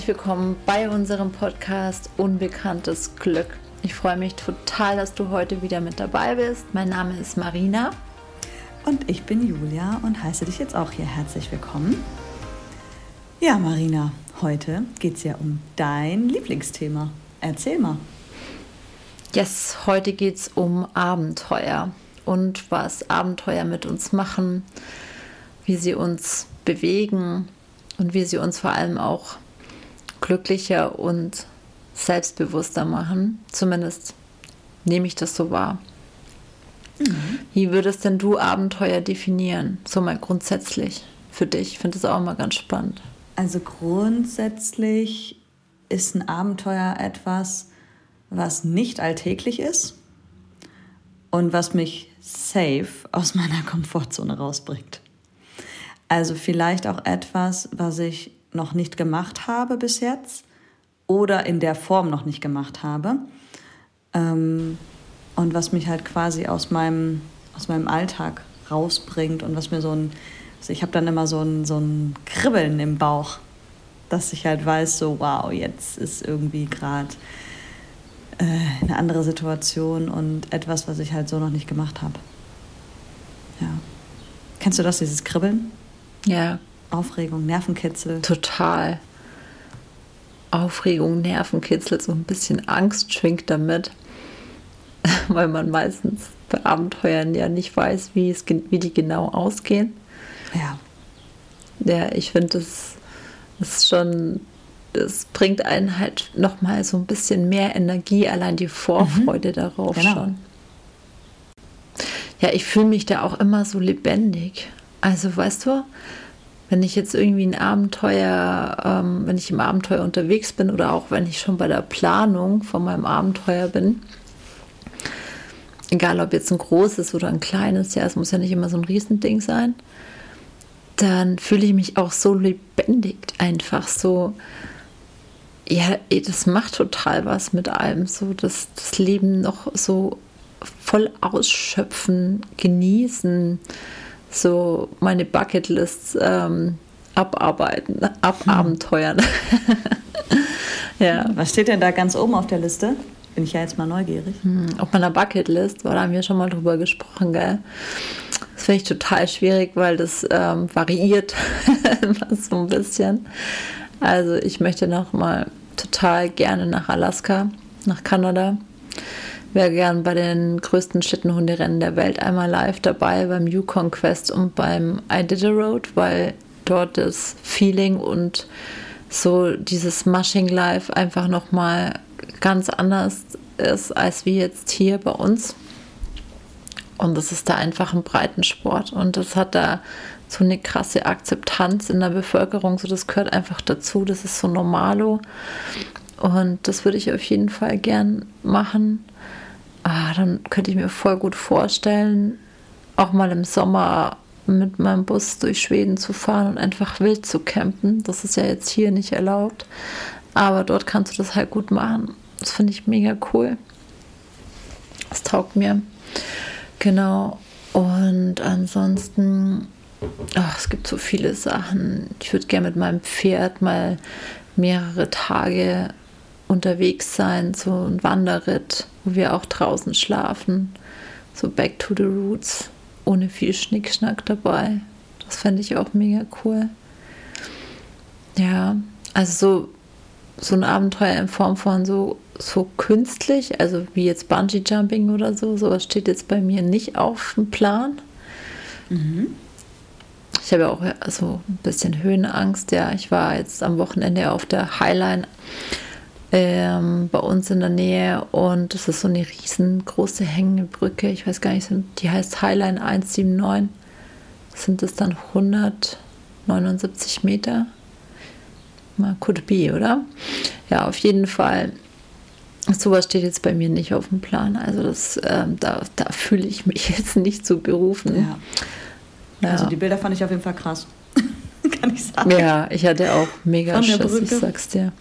Herzlich willkommen bei unserem Podcast Unbekanntes Glück. Ich freue mich total, dass du heute wieder mit dabei bist. Mein Name ist Marina. Und ich bin Julia und heiße dich jetzt auch hier herzlich willkommen. Ja, Marina, heute geht es ja um dein Lieblingsthema. Erzähl mal. Yes, heute geht es um Abenteuer und was Abenteuer mit uns machen, wie sie uns bewegen und wie sie uns vor allem auch glücklicher und selbstbewusster machen. Zumindest nehme ich das so wahr. Mhm. Wie würdest denn du Abenteuer definieren? So mal grundsätzlich für dich. Ich finde das auch immer ganz spannend. Also grundsätzlich ist ein Abenteuer etwas, was nicht alltäglich ist und was mich safe aus meiner Komfortzone rausbringt. Also vielleicht auch etwas, was ich noch nicht gemacht habe bis jetzt oder in der Form noch nicht gemacht habe. Ähm, und was mich halt quasi aus meinem, aus meinem Alltag rausbringt und was mir so ein, also ich habe dann immer so ein, so ein Kribbeln im Bauch, dass ich halt weiß, so wow, jetzt ist irgendwie gerade äh, eine andere Situation und etwas, was ich halt so noch nicht gemacht habe. Ja. Kennst du das, dieses Kribbeln? Ja. Aufregung, Nervenkitzel. Total. Aufregung, Nervenkitzel, so ein bisschen Angst schwingt damit, weil man meistens bei Abenteuern ja nicht weiß, wie, es, wie die genau ausgehen. Ja. Ja, ich finde, das ist schon, das bringt einen halt nochmal so ein bisschen mehr Energie, allein die Vorfreude mhm. darauf genau. schon. Ja, ich fühle mich da auch immer so lebendig. Also weißt du, wenn ich jetzt irgendwie ein Abenteuer, ähm, wenn ich im Abenteuer unterwegs bin oder auch wenn ich schon bei der Planung von meinem Abenteuer bin, egal ob jetzt ein großes oder ein kleines, ja, es muss ja nicht immer so ein Riesending sein, dann fühle ich mich auch so lebendig einfach so. Ja, das macht total was mit allem, so das, das Leben noch so voll ausschöpfen, genießen so meine Bucketlists ähm, abarbeiten, ababenteuern. Hm. ja. Was steht denn da ganz oben auf der Liste? Bin ich ja jetzt mal neugierig. Hm, auf meiner Bucketlist, weil da haben wir schon mal drüber gesprochen, gell? Das finde ich total schwierig, weil das ähm, variiert so ein bisschen. Also ich möchte noch mal total gerne nach Alaska, nach Kanada wäre gern bei den größten Schlittenhunderennen der Welt einmal live dabei beim Yukon Quest und beim Iditarod, weil dort das Feeling und so dieses Mushing Life einfach nochmal ganz anders ist als wie jetzt hier bei uns. Und das ist da einfach ein Breitensport und das hat da so eine krasse Akzeptanz in der Bevölkerung. So, das gehört einfach dazu. Das ist so normalo. Und das würde ich auf jeden Fall gern machen ah, dann könnte ich mir voll gut vorstellen, auch mal im Sommer mit meinem Bus durch Schweden zu fahren und einfach wild zu campen. Das ist ja jetzt hier nicht erlaubt. Aber dort kannst du das halt gut machen. Das finde ich mega cool. Das taugt mir. Genau. Und ansonsten, ach, es gibt so viele Sachen. Ich würde gerne mit meinem Pferd mal mehrere Tage unterwegs sein, so ein Wanderritt, wo wir auch draußen schlafen. So back to the roots, ohne viel Schnickschnack dabei. Das fände ich auch mega cool. Ja, also so, so ein Abenteuer in Form von so, so künstlich, also wie jetzt Bungee Jumping oder so, sowas steht jetzt bei mir nicht auf dem Plan. Mhm. Ich habe ja auch also ein bisschen Höhenangst. Ja, ich war jetzt am Wochenende auf der Highline ähm, bei uns in der Nähe und das ist so eine riesengroße hängende Brücke. Ich weiß gar nicht, die heißt Highline 179. Sind das dann 179 Meter? Mal could be, oder? Ja, auf jeden Fall. Sowas steht jetzt bei mir nicht auf dem Plan. Also das, ähm, da, da fühle ich mich jetzt nicht zu berufen. Ja. Ja. Also die Bilder fand ich auf jeden Fall krass. Kann ich sagen. Ja, ich hatte auch mega Schiss, ich sag's dir.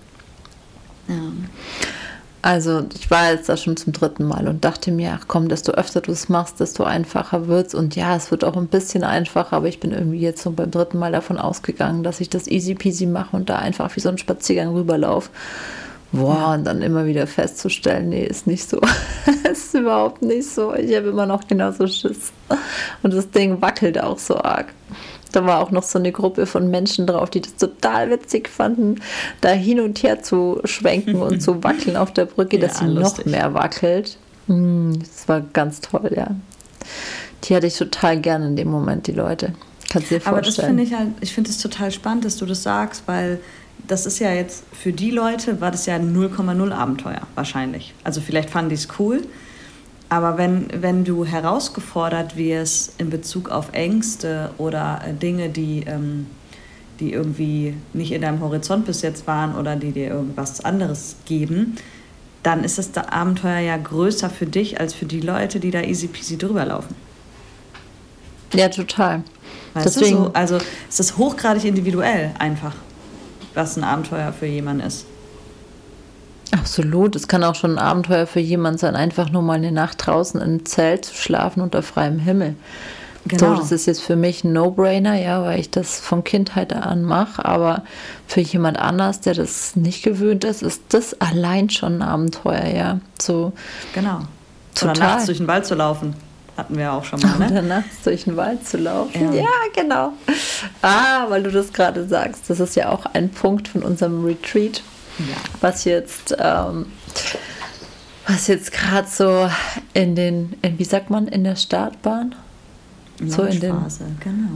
Ja. Also ich war jetzt da schon zum dritten Mal und dachte mir, ach komm, desto öfter du es machst, desto einfacher wird es. Und ja, es wird auch ein bisschen einfacher, aber ich bin irgendwie jetzt so beim dritten Mal davon ausgegangen, dass ich das easy peasy mache und da einfach wie so ein Spaziergang rüberlaufe. Boah, und dann immer wieder festzustellen, nee, ist nicht so. ist überhaupt nicht so. Ich habe immer noch genauso Schiss. Und das Ding wackelt auch so arg. Da war auch noch so eine Gruppe von Menschen drauf, die das total witzig fanden, da hin und her zu schwenken und zu wackeln auf der Brücke, ja, dass sie lustig. noch mehr wackelt. Hm, das war ganz toll, ja. Die hatte ich total gerne in dem Moment, die Leute. Kannst dir vorstellen. Aber das finde ich halt, ich finde es total spannend, dass du das sagst, weil das ist ja jetzt für die Leute war das ja 0,0 Abenteuer wahrscheinlich. Also vielleicht fanden die es cool, aber wenn, wenn du herausgefordert wirst in Bezug auf Ängste oder äh, Dinge, die, ähm, die irgendwie nicht in deinem Horizont bis jetzt waren oder die dir irgendwas anderes geben, dann ist das Abenteuer ja größer für dich als für die Leute, die da easy peasy drüber laufen. Ja, total. Weißt Deswegen, so, also es ist hochgradig individuell einfach, was ein Abenteuer für jemanden ist. Absolut. Es kann auch schon ein Abenteuer für jemanden sein, einfach nur mal eine Nacht draußen im Zelt zu schlafen unter freiem Himmel. Genau. So, das ist jetzt für mich ein No-Brainer, ja, weil ich das von Kindheit an mache. Aber für jemand anders, der das nicht gewöhnt ist, ist das allein schon ein Abenteuer, ja. So. Genau. Total. Oder nachts durch den Wald zu laufen. Hatten wir auch schon mal, ne? Oder nachts durch den Wald zu laufen. Ja, ja genau. Ah, weil du das gerade sagst. Das ist ja auch ein Punkt von unserem Retreat ja. was jetzt, ähm, was jetzt gerade so in den, in, wie sagt man, in der Startbahn? So in den, genau.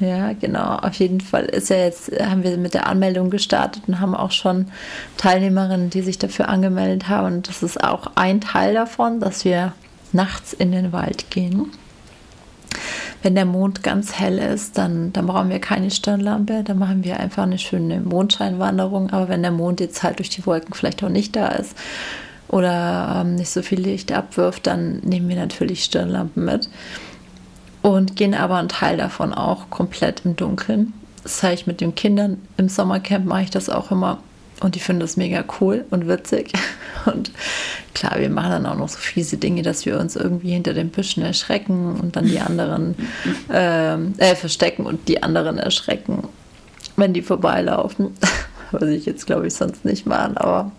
Ja, genau. Auf jeden Fall ist ja jetzt, haben wir mit der Anmeldung gestartet und haben auch schon Teilnehmerinnen, die sich dafür angemeldet haben. Und das ist auch ein Teil davon, dass wir nachts in den Wald gehen wenn der Mond ganz hell ist, dann, dann brauchen wir keine Stirnlampe. Dann machen wir einfach eine schöne Mondscheinwanderung. Aber wenn der Mond jetzt halt durch die Wolken vielleicht auch nicht da ist oder ähm, nicht so viel Licht abwirft, dann nehmen wir natürlich Stirnlampen mit und gehen aber einen Teil davon auch komplett im Dunkeln. Das zeige ich mit den Kindern. Im Sommercamp mache ich das auch immer und die finden das mega cool und witzig. Und klar, wir machen dann auch noch so fiese Dinge, dass wir uns irgendwie hinter den Büschen erschrecken und dann die anderen ähm, äh, verstecken und die anderen erschrecken, wenn die vorbeilaufen. Was ich jetzt, glaube ich, sonst nicht machen, aber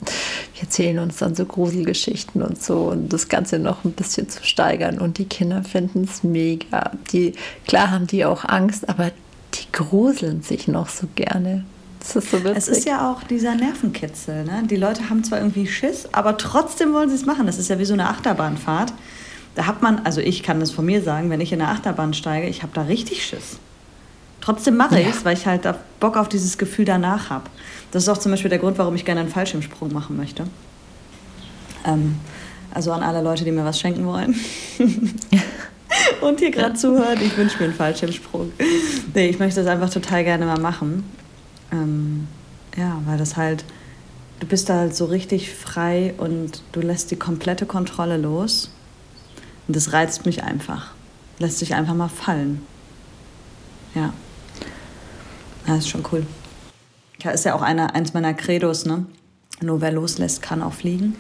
wir erzählen uns dann so Gruselgeschichten und so und das Ganze noch ein bisschen zu steigern. Und die Kinder finden es mega. Die, klar haben die auch Angst, aber die gruseln sich noch so gerne. Das ist so witzig. Es ist ja auch dieser Nervenkitzel. Ne? Die Leute haben zwar irgendwie Schiss, aber trotzdem wollen sie es machen. Das ist ja wie so eine Achterbahnfahrt. Da hat man, also ich kann das von mir sagen, wenn ich in eine Achterbahn steige, ich habe da richtig Schiss. Trotzdem mache ich es, weil ich halt Bock auf dieses Gefühl danach habe. Das ist auch zum Beispiel der Grund, warum ich gerne einen Fallschirmsprung machen möchte. Ähm, also an alle Leute, die mir was schenken wollen. und hier gerade zuhören, ich wünsche mir einen Fallschirmsprung. Nee, ich möchte das einfach total gerne mal machen. Ähm, ja, weil das halt, du bist da halt so richtig frei und du lässt die komplette Kontrolle los. Und das reizt mich einfach. Lässt sich einfach mal fallen. Ja. Ja, ist schon cool. Ja, ist ja auch einer, eins meiner Credos, ne? Nur wer loslässt, kann auch fliegen.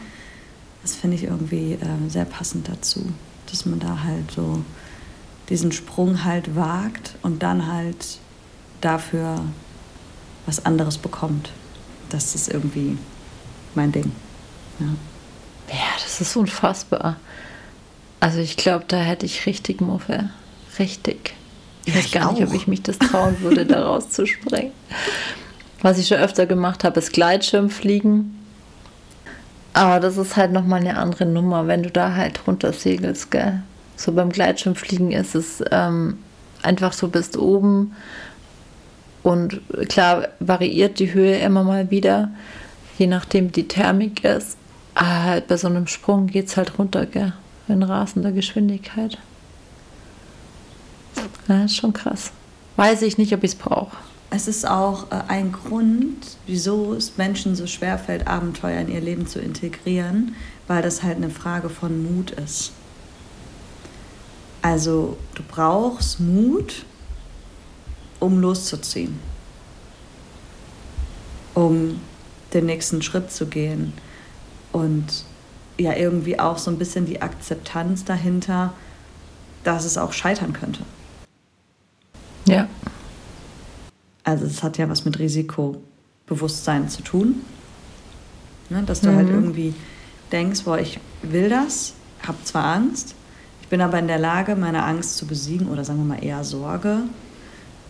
Das finde ich irgendwie äh, sehr passend dazu, dass man da halt so diesen Sprung halt wagt und dann halt dafür was anderes bekommt. Das ist irgendwie mein Ding. Ja, ja das ist unfassbar. Also ich glaube, da hätte ich richtig Muffe. Richtig. Ich weiß gar nicht, ob ich mich das trauen würde, da rauszuspringen. Was ich schon öfter gemacht habe, ist Gleitschirmfliegen. Aber das ist halt nochmal eine andere Nummer, wenn du da halt runter segelst, gell? So beim Gleitschirmfliegen ist es ähm, einfach so, bist oben und klar variiert die Höhe immer mal wieder, je nachdem die Thermik ist. Aber halt bei so einem Sprung geht es halt runter, gell? In rasender Geschwindigkeit. Ja, ist schon krass. Weiß ich nicht, ob ich es brauche. Es ist auch äh, ein Grund, wieso es Menschen so schwer fällt, Abenteuer in ihr Leben zu integrieren, weil das halt eine Frage von Mut ist. Also du brauchst Mut, um loszuziehen, um den nächsten Schritt zu gehen, und ja irgendwie auch so ein bisschen die Akzeptanz dahinter, dass es auch scheitern könnte. Ja. Also es hat ja was mit Risikobewusstsein zu tun. Ne? Dass du halt Mhm. irgendwie denkst, boah, ich will das, habe zwar Angst, ich bin aber in der Lage, meine Angst zu besiegen oder sagen wir mal eher Sorge,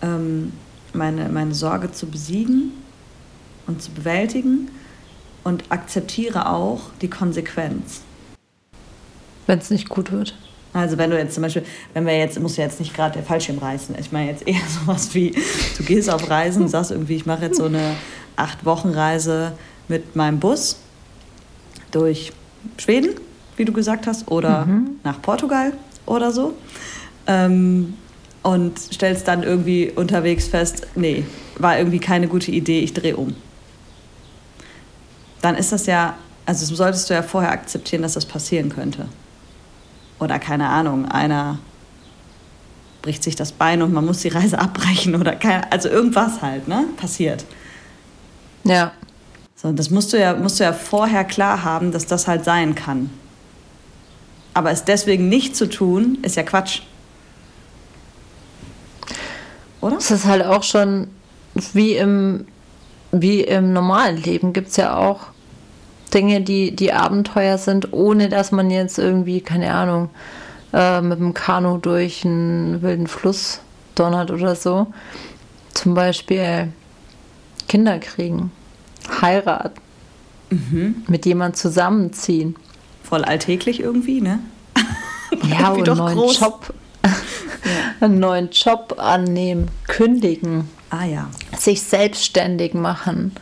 ähm, meine, meine Sorge zu besiegen und zu bewältigen und akzeptiere auch die Konsequenz. Wenn es nicht gut wird. Also wenn du jetzt zum Beispiel, wenn wir jetzt, muss ja jetzt nicht gerade der Fallschirm reißen. Ich meine jetzt eher sowas wie, du gehst auf Reisen, sagst irgendwie, ich mache jetzt so eine acht Wochen Reise mit meinem Bus durch Schweden, wie du gesagt hast, oder nach Portugal oder so. Ähm, und stellst dann irgendwie unterwegs fest, nee, war irgendwie keine gute Idee, ich drehe um. Dann ist das ja, also solltest du ja vorher akzeptieren, dass das passieren könnte. Oder keine Ahnung, einer bricht sich das Bein und man muss die Reise abbrechen oder keine, also irgendwas halt, ne? Passiert. Ja. So, das musst du ja, musst du ja vorher klar haben, dass das halt sein kann. Aber es deswegen nicht zu tun, ist ja Quatsch. Oder? Es ist halt auch schon wie im, wie im normalen Leben gibt es ja auch Dinge, die, die Abenteuer sind, ohne dass man jetzt irgendwie, keine Ahnung, äh, mit dem Kanu durch einen wilden Fluss donnert oder so. Zum Beispiel Kinder kriegen, heiraten, mit jemand zusammenziehen. Voll alltäglich irgendwie, ne? Ja, und doch einen neuen groß. Job, einen neuen Job annehmen, kündigen, Ah ja. sich selbstständig machen.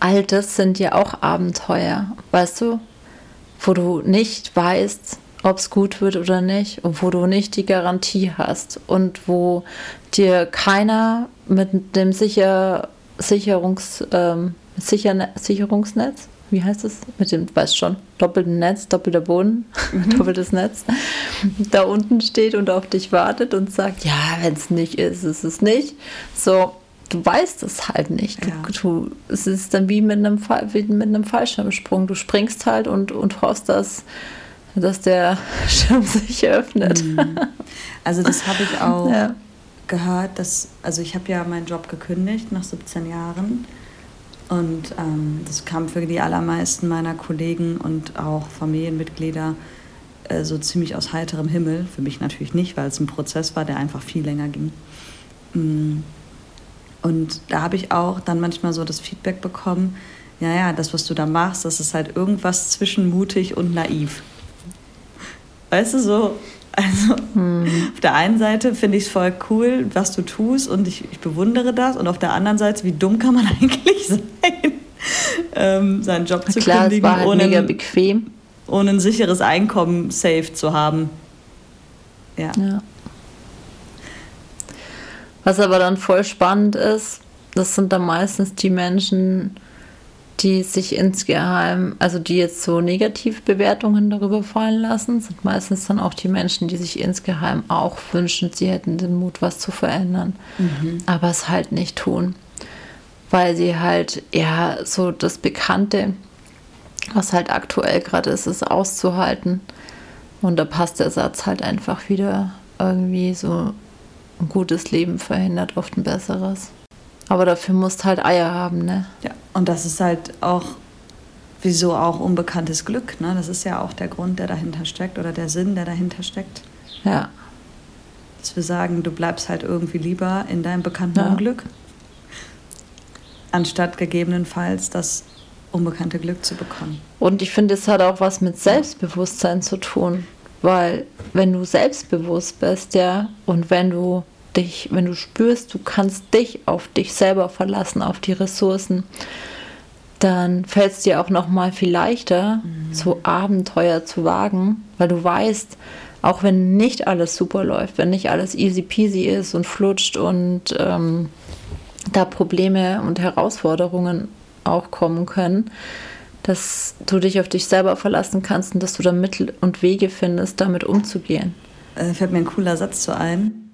All das sind ja auch Abenteuer, weißt du, wo du nicht weißt, ob es gut wird oder nicht und wo du nicht die Garantie hast und wo dir keiner mit dem Sicher Sicherungs ähm, Sicherne Sicherungsnetz, wie heißt es? Mit dem, weißt schon, doppelten Netz, doppelter Boden, doppeltes Netz, da unten steht und auf dich wartet und sagt, ja, wenn es nicht ist, ist es nicht. So, du weißt es halt nicht. Du, Ja. du, es ist dann wie mit einem, wie mit einem Fallschirmsprung. Du springst halt und, und hoffst, dass, dass der Schirm sich öffnet. Also das habe ich auch Ja. gehört, dass, also ich habe ja meinen Job gekündigt nach 17 Jahren und ähm, das kam für die allermeisten meiner Kollegen und auch Familienmitglieder äh, so ziemlich aus heiterem Himmel. Für mich natürlich nicht, weil es ein Prozess war, der einfach viel länger ging. Mm. Und da habe ich auch dann manchmal so das Feedback bekommen, ja, ja, das, was du da machst, das ist halt irgendwas zwischen mutig und naiv. Weißt du, so, also auf der einen Seite finde ich es voll cool, was du tust und ich, ich bewundere das und auf der anderen Seite, wie dumm kann man eigentlich sein, ähm, seinen Job zu Klar, es kündigen, war halt ohne, mega ein- bequem. ohne ein sicheres Einkommen safe zu haben. Ja. Ja. Was aber dann voll spannend ist, das sind dann meistens die Menschen, die sich insgeheim, also die jetzt so Negativbewertungen darüber fallen lassen, sind meistens dann auch die Menschen, die sich insgeheim auch wünschen, sie hätten den Mut, was zu verändern, aber es halt nicht tun, weil sie halt ja so das Bekannte, was halt aktuell gerade ist, ist auszuhalten. Und da passt der Satz halt einfach wieder irgendwie so ein gutes Leben verhindert oft ein besseres. Aber dafür musst halt Eier haben, ne? ja. Und das ist halt auch, wieso auch unbekanntes Glück. Ne? Das ist ja auch der Grund, der dahinter steckt oder der Sinn, der dahinter steckt. Ja. Dass wir sagen, du bleibst halt irgendwie lieber in deinem bekannten Ja. Unglück, anstatt gegebenenfalls das unbekannte Glück zu bekommen. Und ich finde, es hat auch was mit Selbstbewusstsein zu tun. Weil wenn du selbstbewusst bist, ja, und wenn du dich, wenn du spürst, du kannst dich auf dich selber verlassen, auf die Ressourcen, dann fällt es dir auch noch mal viel leichter, so Abenteuer zu wagen, weil du weißt, auch wenn nicht alles super läuft, wenn nicht alles easy peasy ist und flutscht und ähm, da Probleme und Herausforderungen auch kommen können, dass du dich auf dich selber verlassen kannst und dass du da Mittel und Wege findest, damit umzugehen. Äh, fällt mir ein cooler Satz zu ein.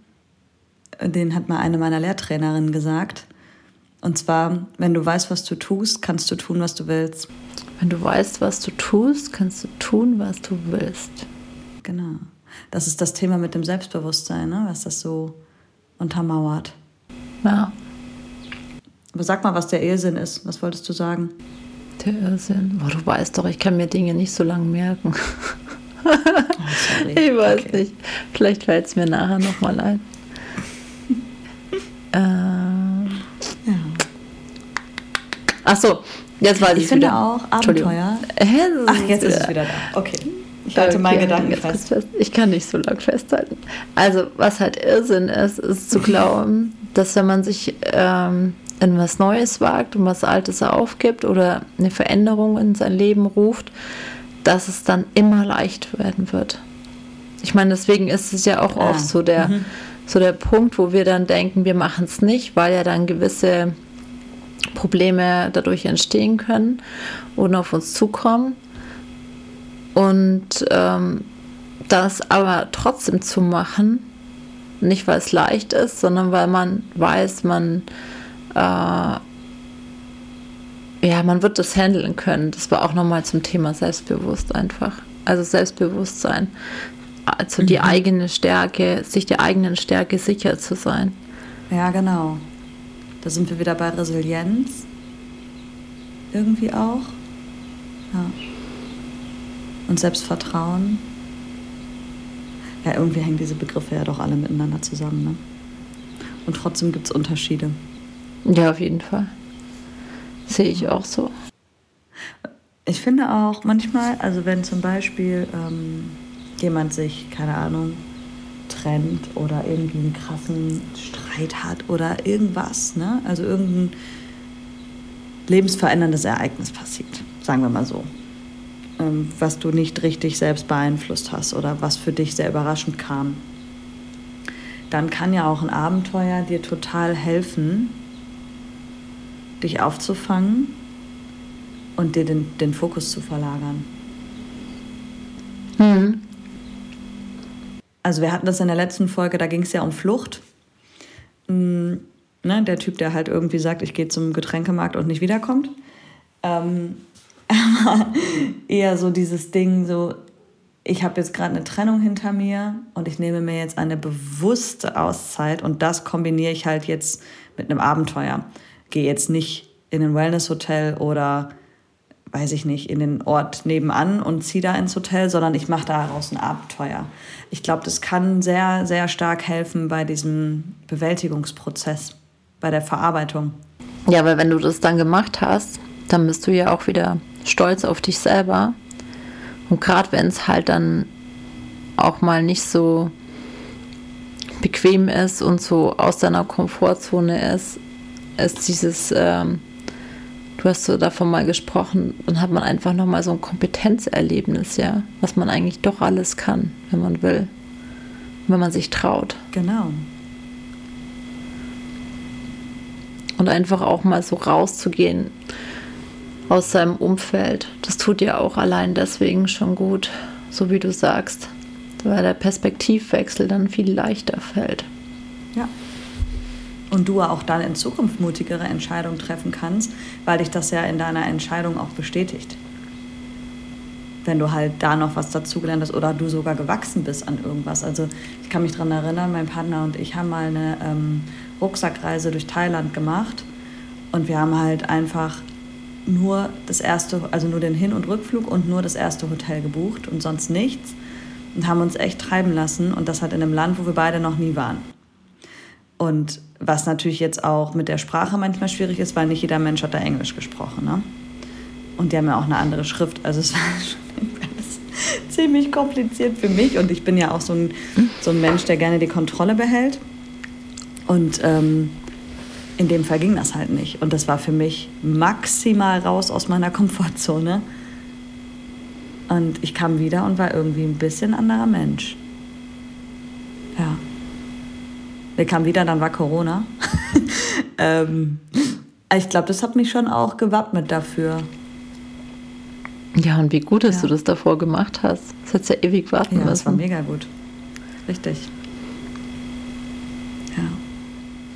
Den hat mal eine meiner Lehrtrainerinnen gesagt. Und zwar, wenn du weißt, was du tust, kannst du tun, was du willst. Wenn du weißt, was du tust, kannst du tun, was du willst. Genau. Das ist das Thema mit dem Selbstbewusstsein, ne? was das so untermauert. Ja. Aber sag mal, was der Irrsinn ist. Was wolltest du sagen? Der Irrsinn. Boah, du weißt doch, ich kann mir Dinge nicht so lange merken. Oh, ich weiß okay. nicht. Vielleicht fällt es mir nachher nochmal ein. Äh, ja. Ach so, jetzt weiß ich Ich finde wieder. auch Abenteuer. Ach, jetzt ist es wieder da. Okay. Ich halte okay, meinen Gedanken fest. fest. Ich kann nicht so lange festhalten. Also, was halt Irrsinn ist, ist zu glauben, dass wenn man sich ähm, in was Neues wagt und was Altes aufgibt oder eine Veränderung in sein Leben ruft, dass es dann immer leicht werden wird. Ich meine, deswegen ist es ja auch ah, oft so der, mhm. So der Punkt, wo wir dann denken, wir machen es nicht, weil ja dann gewisse Probleme dadurch entstehen können und auf uns zukommen. Und ähm, das aber trotzdem zu machen, nicht weil es leicht ist, sondern weil man weiß, man äh, ja, man wird das handeln können. Das war auch nochmal zum Thema Selbstbewusst einfach. Also Selbstbewusstsein. Also die mhm. eigene Stärke, sich der eigenen Stärke sicher zu sein. Ja, genau. Da sind wir wieder bei Resilienz. Irgendwie auch. Ja. Und Selbstvertrauen. Ja, irgendwie hängen diese Begriffe ja doch alle miteinander zusammen. Ne? Und trotzdem gibt es Unterschiede. Ja, auf jeden Fall. Sehe ich auch so. Ich finde auch manchmal, also wenn zum Beispiel ähm, jemand sich, keine Ahnung, trennt oder irgendwie einen krassen Streit hat oder irgendwas, ne? also irgendein lebensveränderndes Ereignis passiert, sagen wir mal so, ähm, was du nicht richtig selbst beeinflusst hast oder was für dich sehr überraschend kam, dann kann ja auch ein Abenteuer dir total helfen, dich aufzufangen und dir den, den Fokus zu verlagern. Mhm. Also wir hatten das in der letzten Folge, da ging es ja um Flucht. Mhm, ne, der Typ, der halt irgendwie sagt, ich gehe zum Getränkemarkt und nicht wiederkommt. Ähm, eher so dieses Ding, so ich habe jetzt gerade eine Trennung hinter mir und ich nehme mir jetzt eine bewusste Auszeit und das kombiniere ich halt jetzt mit einem Abenteuer gehe jetzt nicht in ein Wellness-Hotel oder weiß ich nicht, in den Ort nebenan und ziehe da ins Hotel, sondern ich mache daraus ein Abenteuer. Ich glaube, das kann sehr, sehr stark helfen bei diesem Bewältigungsprozess, bei der Verarbeitung. Ja, weil wenn du das dann gemacht hast, dann bist du ja auch wieder stolz auf dich selber. Und gerade wenn es halt dann auch mal nicht so bequem ist und so aus deiner Komfortzone ist, ist dieses, ähm, du hast so davon mal gesprochen, dann hat man einfach nochmal so ein Kompetenzerlebnis, ja, was man eigentlich doch alles kann, wenn man will, wenn man sich traut. Genau. Und einfach auch mal so rauszugehen aus seinem Umfeld. Das tut ja auch allein deswegen schon gut, so wie du sagst, weil der Perspektivwechsel dann viel leichter fällt. Und du auch dann in Zukunft mutigere Entscheidungen treffen kannst, weil dich das ja in deiner Entscheidung auch bestätigt. Wenn du halt da noch was dazugelernt hast oder du sogar gewachsen bist an irgendwas. Also ich kann mich daran erinnern, mein Partner und ich haben mal eine ähm, Rucksackreise durch Thailand gemacht und wir haben halt einfach nur das erste, also nur den Hin- und Rückflug und nur das erste Hotel gebucht und sonst nichts und haben uns echt treiben lassen und das halt in einem Land, wo wir beide noch nie waren. Und was natürlich jetzt auch mit der Sprache manchmal schwierig ist, weil nicht jeder Mensch hat da Englisch gesprochen. Ne? Und die haben ja auch eine andere Schrift. Also es war schon ziemlich kompliziert für mich. Und ich bin ja auch so ein, so ein Mensch, der gerne die Kontrolle behält. Und ähm, in dem Fall ging das halt nicht. Und das war für mich maximal raus aus meiner Komfortzone. Und ich kam wieder und war irgendwie ein bisschen anderer Mensch. Ja. Wir kamen wieder, dann war Corona. ähm, ich glaube, das hat mich schon auch gewappnet dafür. Ja, und wie gut, dass ja. du das davor gemacht hast. Das hat ja ewig warten ja, müssen. Das war mega gut. Richtig. Ja.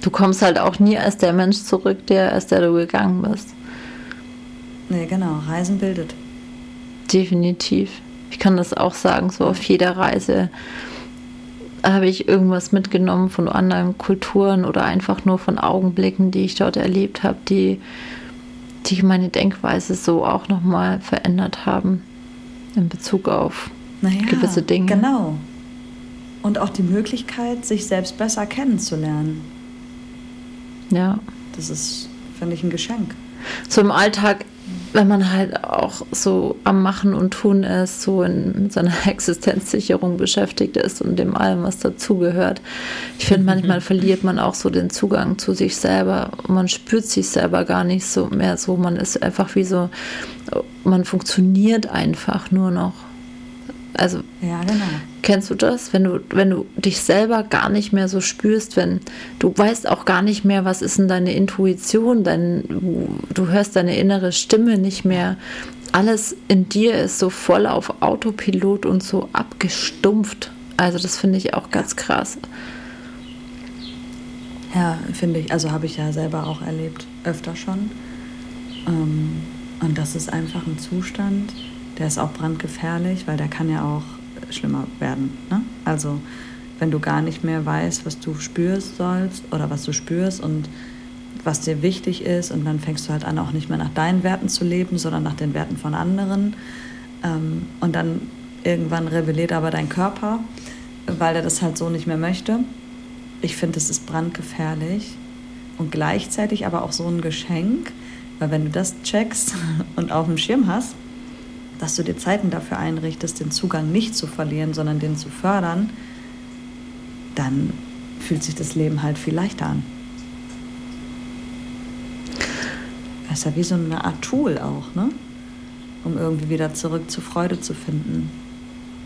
Du kommst halt auch nie als der Mensch zurück, der als der du gegangen bist. Nee, genau, Reisen bildet. Definitiv. Ich kann das auch sagen, so auf jeder Reise habe ich irgendwas mitgenommen von anderen Kulturen oder einfach nur von Augenblicken, die ich dort erlebt habe, die, die meine Denkweise so auch nochmal verändert haben in Bezug auf naja, gewisse Dinge. Genau. Und auch die Möglichkeit, sich selbst besser kennenzulernen. Ja. Das ist, finde ich, ein Geschenk. So im Alltag wenn man halt auch so am Machen und Tun ist, so in, seiner Existenzsicherung beschäftigt ist und dem allem, was dazugehört. Ich finde, manchmal verliert man auch so den Zugang zu sich selber. Man spürt sich selber gar nicht so mehr so. Man ist einfach wie so, man funktioniert einfach nur noch. Also, ja, genau. Kennst du das, wenn du, wenn du dich selber gar nicht mehr so spürst, wenn du weißt auch gar nicht mehr, was ist denn deine Intuition, dein, du hörst deine innere Stimme nicht mehr. Alles in dir ist so voll auf Autopilot und so abgestumpft. Also das finde ich auch ganz krass. Ja, finde ich. Also habe ich ja selber auch erlebt, öfter schon. Ähm, und das ist einfach ein Zustand, der ist auch brandgefährlich, weil der kann ja auch schlimmer werden. Ne? Also wenn du gar nicht mehr weißt, was du spürst sollst oder was du spürst und was dir wichtig ist und dann fängst du halt an, auch nicht mehr nach deinen Werten zu leben, sondern nach den Werten von anderen. Ähm, und dann irgendwann rebelliert aber dein Körper, weil er das halt so nicht mehr möchte. Ich finde, es ist brandgefährlich und gleichzeitig aber auch so ein Geschenk, weil wenn du das checkst und auf dem Schirm hast, dass du dir Zeiten dafür einrichtest, den Zugang nicht zu verlieren, sondern den zu fördern, dann fühlt sich das Leben halt viel leichter an. Das ist ja wie so eine Art Tool auch, ne? um irgendwie wieder zurück zur Freude zu finden.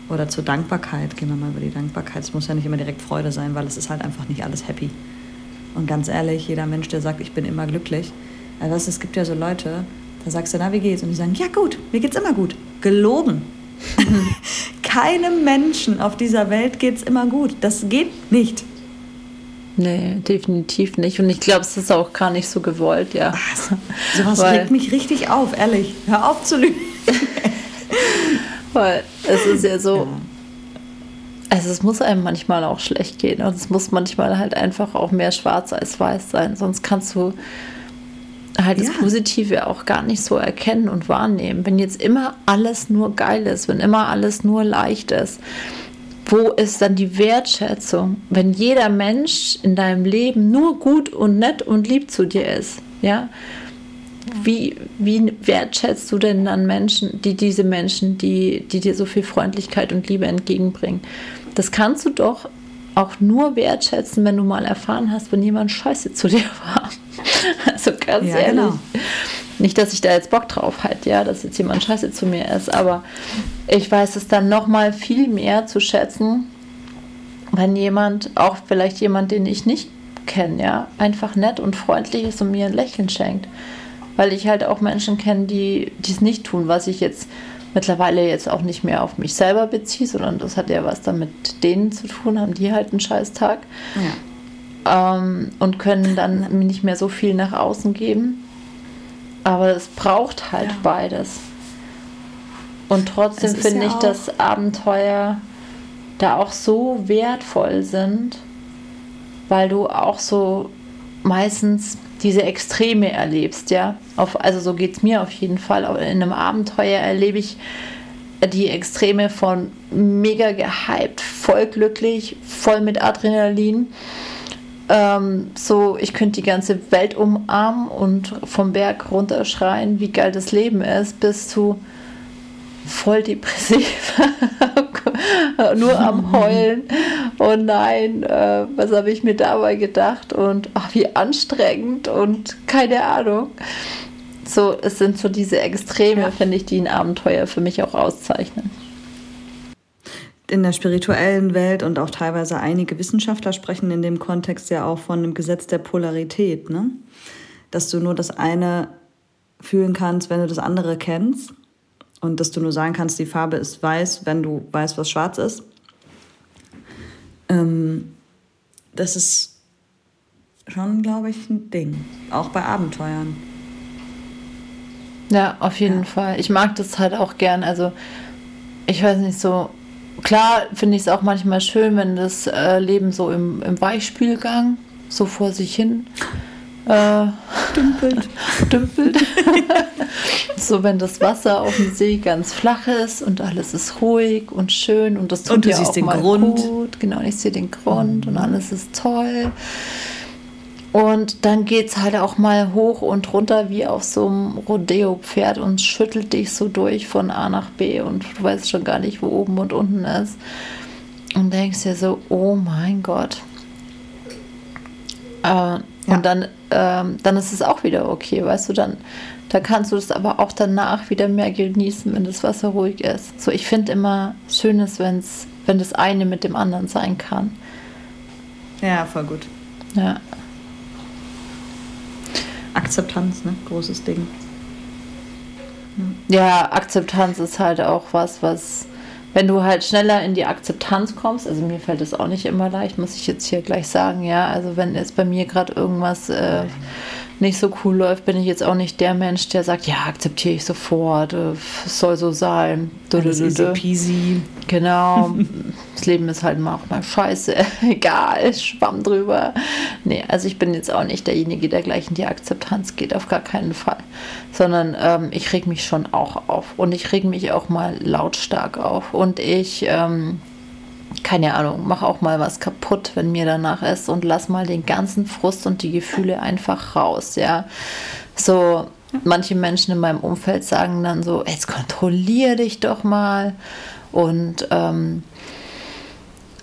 Oder zur Dankbarkeit. Gehen wir mal über die Dankbarkeit. Es muss ja nicht immer direkt Freude sein, weil es ist halt einfach nicht alles happy. Und ganz ehrlich, jeder Mensch, der sagt, ich bin immer glücklich, also es gibt ja so Leute, da sagst du, na, wie geht's? Und die sagen, ja gut, mir geht's immer gut gelogen. Keinem Menschen auf dieser Welt geht es immer gut. Das geht nicht. Nee, definitiv nicht. Und ich glaube, es ist auch gar nicht so gewollt, ja. Ach, sowas Weil, regt mich richtig auf, ehrlich. Hör auf zu lügen. Weil es ist ja so, ja. also es muss einem manchmal auch schlecht gehen und es muss manchmal halt einfach auch mehr schwarz als weiß sein. Sonst kannst du halt das ja. Positive auch gar nicht so erkennen und wahrnehmen. Wenn jetzt immer alles nur geil ist, wenn immer alles nur leicht ist, wo ist dann die Wertschätzung, wenn jeder Mensch in deinem Leben nur gut und nett und lieb zu dir ist? Ja, wie, wie wertschätzt du denn dann Menschen, die diese Menschen, die, die dir so viel Freundlichkeit und Liebe entgegenbringen? Das kannst du doch auch nur wertschätzen, wenn du mal erfahren hast, wenn jemand scheiße zu dir war. Also ganz ja, ehrlich. Genau. Nicht, dass ich da jetzt Bock drauf halt, ja, dass jetzt jemand scheiße zu mir ist, aber ich weiß es dann nochmal viel mehr zu schätzen, wenn jemand, auch vielleicht jemand, den ich nicht kenne, ja, einfach nett und freundlich ist und mir ein Lächeln schenkt. Weil ich halt auch Menschen kenne, die es nicht tun, was ich jetzt mittlerweile jetzt auch nicht mehr auf mich selber beziehe, sondern das hat ja was damit denen zu tun, haben die halt einen scheiß Tag. Ja. Ähm, und können dann nicht mehr so viel nach außen geben. Aber es braucht halt ja. beides. Und trotzdem finde ja ich, dass Abenteuer da auch so wertvoll sind, weil du auch so meistens diese Extreme erlebst, ja. Auf, also so geht es mir auf jeden Fall. In einem Abenteuer erlebe ich die Extreme von mega gehypt, voll glücklich, voll mit Adrenalin. Ähm, so, ich könnte die ganze Welt umarmen und vom Berg runterschreien, wie geil das Leben ist, bis zu voll depressiv, nur am Heulen. Oh nein, äh, was habe ich mir dabei gedacht? Und ach, wie anstrengend und keine Ahnung. So, es sind so diese Extreme, ja. finde ich, die ein Abenteuer für mich auch auszeichnen. In der spirituellen Welt und auch teilweise einige Wissenschaftler sprechen in dem Kontext ja auch von dem Gesetz der Polarität, ne? dass du nur das eine fühlen kannst, wenn du das andere kennst und dass du nur sagen kannst, die Farbe ist weiß, wenn du weißt, was schwarz ist. Ähm, das ist schon, glaube ich, ein Ding. Auch bei Abenteuern. Ja, auf jeden ja. Fall. Ich mag das halt auch gern. Also, ich weiß nicht so. Klar finde ich es auch manchmal schön, wenn das äh, Leben so im, im Weichspülgang so vor sich hin äh, dümpelt. dümpelt. so, wenn das Wasser auf dem See ganz flach ist und alles ist ruhig und schön und das tut und du siehst auch den mal Grund. gut. Genau, ich sehe den Grund mhm. und alles ist toll. Und dann geht es halt auch mal hoch und runter wie auf so einem Rodeo-Pferd und schüttelt dich so durch von A nach B und du weißt schon gar nicht, wo oben und unten ist. Und denkst dir so, oh mein Gott. Äh, ja. Und dann, ähm, dann ist es auch wieder okay, weißt du, dann, dann kannst du es aber auch danach wieder mehr genießen, wenn das Wasser ruhig ist. So, ich finde immer Schönes, wenn's, wenn das eine mit dem anderen sein kann. Ja, voll gut. Ja. Akzeptanz, ne? Großes Ding. Ja. ja, Akzeptanz ist halt auch was, was, wenn du halt schneller in die Akzeptanz kommst, also mir fällt das auch nicht immer leicht, muss ich jetzt hier gleich sagen, ja, also wenn jetzt bei mir gerade irgendwas äh, nicht so cool läuft, bin ich jetzt auch nicht der Mensch, der sagt, ja, akzeptiere ich sofort, äh, es soll so sein. Alles easy peasy. Genau. das Leben ist halt mal auch mal scheiße. Egal, schwamm drüber. Nee, also ich bin jetzt auch nicht derjenige, der gleich in die Akzeptanz geht, auf gar keinen Fall. Sondern ähm, ich reg mich schon auch auf. Und ich reg mich auch mal lautstark auf. Und ich... Ähm, keine Ahnung, mach auch mal was kaputt, wenn mir danach ist und lass mal den ganzen Frust und die Gefühle einfach raus, ja. So, manche Menschen in meinem Umfeld sagen dann so, jetzt kontrollier dich doch mal und ähm,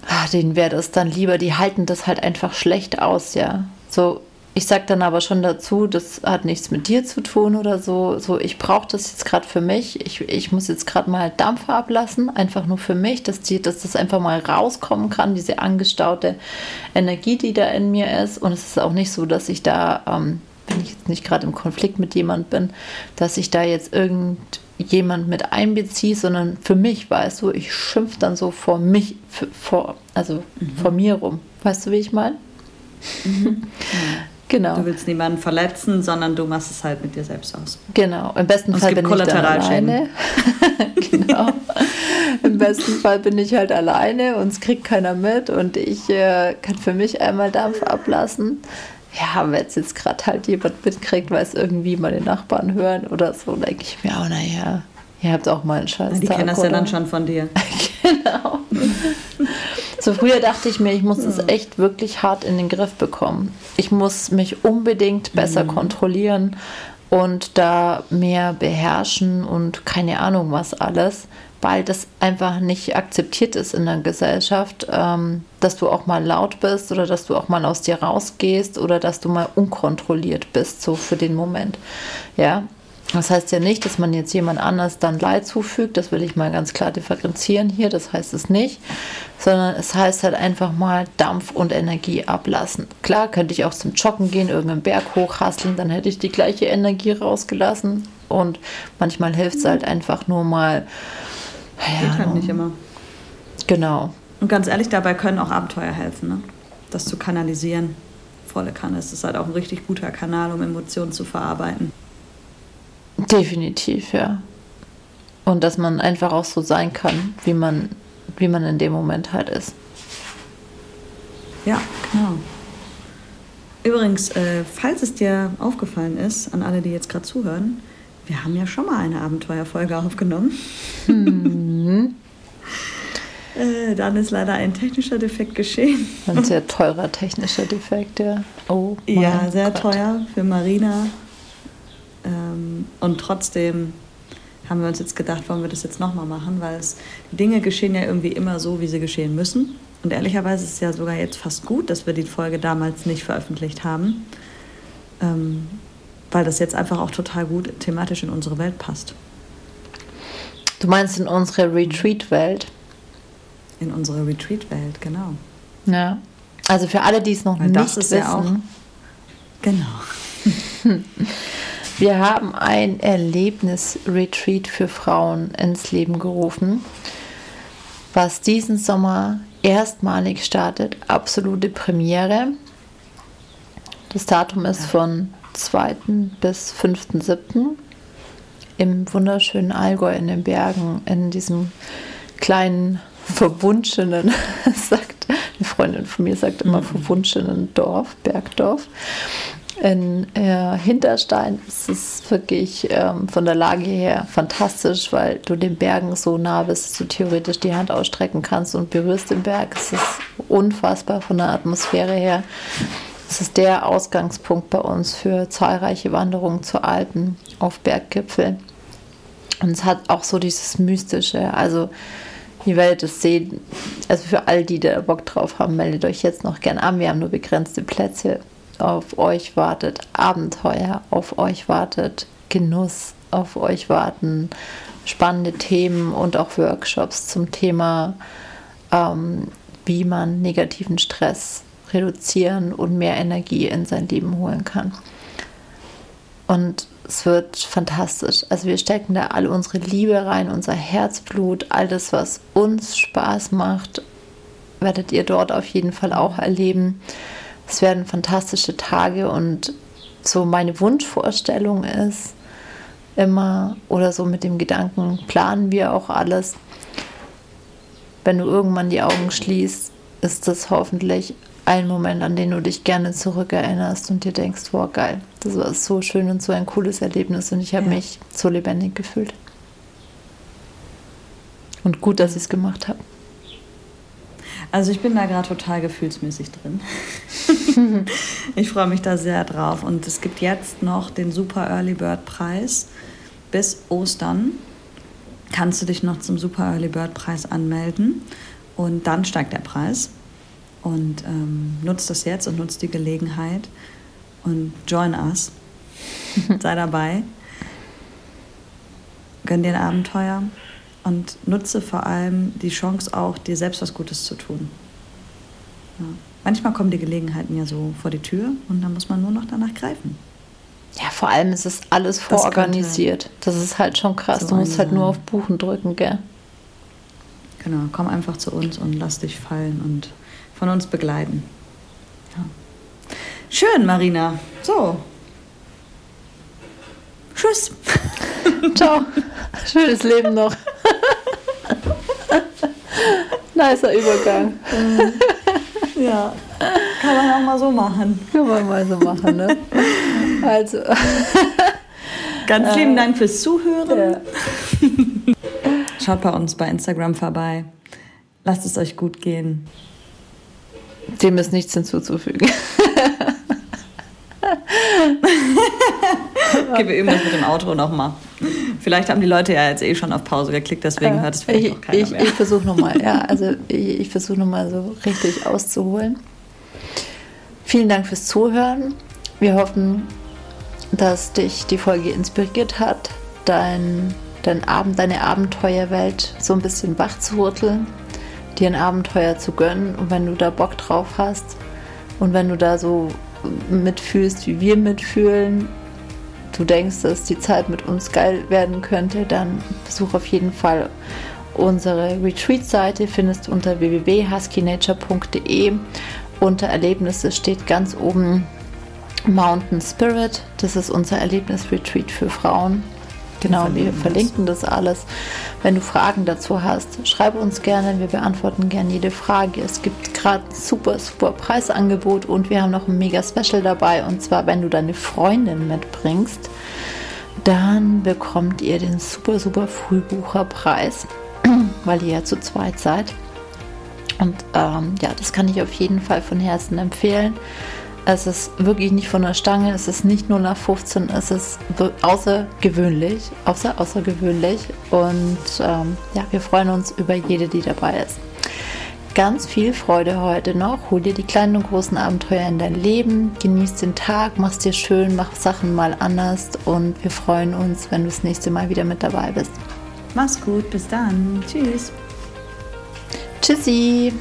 ach, denen wäre das dann lieber, die halten das halt einfach schlecht aus, ja. So, ich sage dann aber schon dazu, das hat nichts mit dir zu tun oder so. So, ich brauche das jetzt gerade für mich. Ich, ich muss jetzt gerade mal Dampf ablassen, einfach nur für mich, dass, die, dass das einfach mal rauskommen kann, diese angestaute Energie, die da in mir ist. Und es ist auch nicht so, dass ich da, ähm, wenn ich jetzt nicht gerade im Konflikt mit jemand bin, dass ich da jetzt irgendjemand mit einbeziehe, sondern für mich, weißt du, ich schimpfe dann so vor mich, vor, also mhm. vor mir rum. Weißt du, wie ich meine? Mhm. Genau. Du willst niemanden verletzen, sondern du machst es halt mit dir selbst aus. Genau. Im besten Fall bin ich dann alleine. genau. Im besten Fall bin ich halt alleine und es kriegt keiner mit und ich äh, kann für mich einmal Dampf ablassen. Ja, wenn es jetzt gerade halt jemand mitkriegt, weil es irgendwie meine Nachbarn hören oder so, denke ich mir, oh naja, ihr habt auch mal einen Scheiß. Die kennen das oder? ja dann schon von dir. genau. So früher dachte ich mir, ich muss es echt wirklich hart in den Griff bekommen. Ich muss mich unbedingt besser mhm. kontrollieren und da mehr beherrschen und keine Ahnung was alles, weil das einfach nicht akzeptiert ist in der Gesellschaft, ähm, dass du auch mal laut bist oder dass du auch mal aus dir rausgehst oder dass du mal unkontrolliert bist, so für den Moment. Ja, das heißt ja nicht, dass man jetzt jemand anders dann Leid zufügt, das will ich mal ganz klar differenzieren hier, das heißt es nicht, sondern es heißt halt einfach mal Dampf und Energie ablassen. Klar könnte ich auch zum Joggen gehen, irgendeinen Berg hochhasseln, dann hätte ich die gleiche Energie rausgelassen und manchmal hilft es halt einfach nur mal. Ja, Geht halt nicht immer. Genau. Und ganz ehrlich, dabei können auch Abenteuer helfen, ne? das zu kanalisieren. Volle Kanne. Es ist halt auch ein richtig guter Kanal, um Emotionen zu verarbeiten. Definitiv, ja. Und dass man einfach auch so sein kann, wie man, wie man in dem Moment halt ist. Ja, genau. Übrigens, äh, falls es dir aufgefallen ist, an alle, die jetzt gerade zuhören, wir haben ja schon mal eine Abenteuerfolge aufgenommen. Mhm. äh, dann ist leider ein technischer Defekt geschehen. Ein sehr teurer technischer Defekt, ja. Oh, ja, sehr Gott. teuer für Marina ähm, und trotzdem haben wir uns jetzt gedacht, wollen wir das jetzt nochmal machen, weil es, Dinge geschehen ja irgendwie immer so, wie sie geschehen müssen. Und ehrlicherweise ist es ja sogar jetzt fast gut, dass wir die Folge damals nicht veröffentlicht haben, ähm, weil das jetzt einfach auch total gut thematisch in unsere Welt passt. Du meinst in unsere Retreat-Welt? In unsere Retreat-Welt, genau. Ja. Also für alle, die es noch weil nicht wissen. Ja auch, genau. Wir haben ein Erlebnis-Retreat für Frauen ins Leben gerufen, was diesen Sommer erstmalig startet. Absolute Premiere. Das Datum ist von 2. bis 5.7. im wunderschönen Allgäu in den Bergen, in diesem kleinen, verwunschenen, sagt eine Freundin von mir, sagt immer mhm. verwunschenen Dorf, Bergdorf. In äh, Hinterstein ist es wirklich ähm, von der Lage her fantastisch, weil du den Bergen so nah bist, dass du theoretisch die Hand ausstrecken kannst und berührst den Berg. Es ist unfassbar von der Atmosphäre her. Es ist der Ausgangspunkt bei uns für zahlreiche Wanderungen zu Alpen auf Berggipfel. Und es hat auch so dieses Mystische. Also, ihr werdet es sehen. Also, für all die, die da Bock drauf haben, meldet euch jetzt noch gern an. Wir haben nur begrenzte Plätze. Auf euch wartet Abenteuer, auf euch wartet Genuss, auf euch warten spannende Themen und auch Workshops zum Thema, ähm, wie man negativen Stress reduzieren und mehr Energie in sein Leben holen kann. Und es wird fantastisch. Also wir stecken da all unsere Liebe rein, unser Herzblut, all das, was uns Spaß macht, werdet ihr dort auf jeden Fall auch erleben. Es werden fantastische Tage und so meine Wunschvorstellung ist immer oder so mit dem Gedanken planen wir auch alles. Wenn du irgendwann die Augen schließt, ist das hoffentlich ein Moment, an den du dich gerne zurückerinnerst und dir denkst, wow, geil, das war so schön und so ein cooles Erlebnis und ich habe ja. mich so lebendig gefühlt. Und gut, dass ich es gemacht habe. Also ich bin da gerade total gefühlsmäßig drin. ich freue mich da sehr drauf. Und es gibt jetzt noch den Super Early Bird Preis bis Ostern. Kannst du dich noch zum Super Early Bird Preis anmelden und dann steigt der Preis. Und ähm, nutzt das jetzt und nutzt die Gelegenheit und join us. Sei dabei. Gönn dir ein Abenteuer und nutze vor allem die Chance auch, dir selbst was Gutes zu tun. Ja. Manchmal kommen die Gelegenheiten ja so vor die Tür und dann muss man nur noch danach greifen. Ja, vor allem ist es alles vororganisiert. Das, das ist halt schon krass. So du musst halt nur auf Buchen drücken, gell? Genau, komm einfach zu uns und lass dich fallen und von uns begleiten. Ja. Schön, Marina. So. Tschüss. Ciao. Schönes Leben noch. Nicer Übergang. Ja, kann man auch mal so machen. Kann man mal so machen, ne? Also. Ganz lieben Dank fürs Zuhören. Ja. Schaut bei uns bei Instagram vorbei. Lasst es euch gut gehen. Dem ist nichts hinzuzufügen. Okay, wir üben das mit dem Outro nochmal. Vielleicht haben die Leute ja jetzt eh schon auf Pause geklickt, deswegen hört es vielleicht ich, noch keiner ich, mehr. Ich versuche nochmal, ja, also ich, ich versuche nochmal so richtig auszuholen. Vielen Dank fürs Zuhören. Wir hoffen, dass dich die Folge inspiriert hat, dein, dein Abend, deine Abenteuerwelt so ein bisschen wach zu rütteln dir ein Abenteuer zu gönnen und wenn du da Bock drauf hast und wenn du da so mitfühlst, wie wir mitfühlen, du denkst, dass die Zeit mit uns geil werden könnte, dann besuch auf jeden Fall unsere Retreat-Seite, findest du unter www.huskynature.de. Unter Erlebnisse steht ganz oben Mountain Spirit. Das ist unser Erlebnis-Retreat für Frauen. Genau, wir verlinken das alles. Wenn du Fragen dazu hast, schreibe uns gerne. Wir beantworten gerne jede Frage. Es gibt gerade ein super, super Preisangebot und wir haben noch ein mega Special dabei. Und zwar, wenn du deine Freundin mitbringst, dann bekommt ihr den super, super Frühbucherpreis, weil ihr ja zu zweit seid. Und ähm, ja, das kann ich auf jeden Fall von Herzen empfehlen. Es ist wirklich nicht von der Stange, es ist nicht nur nach 15, es ist außergewöhnlich, außer, außergewöhnlich. Und ähm, ja, wir freuen uns über jede, die dabei ist. Ganz viel Freude heute noch. Hol dir die kleinen und großen Abenteuer in dein Leben, genieß den Tag, mach's dir schön, mach Sachen mal anders und wir freuen uns, wenn du das nächste Mal wieder mit dabei bist. Mach's gut, bis dann. Tschüss. Tschüssi.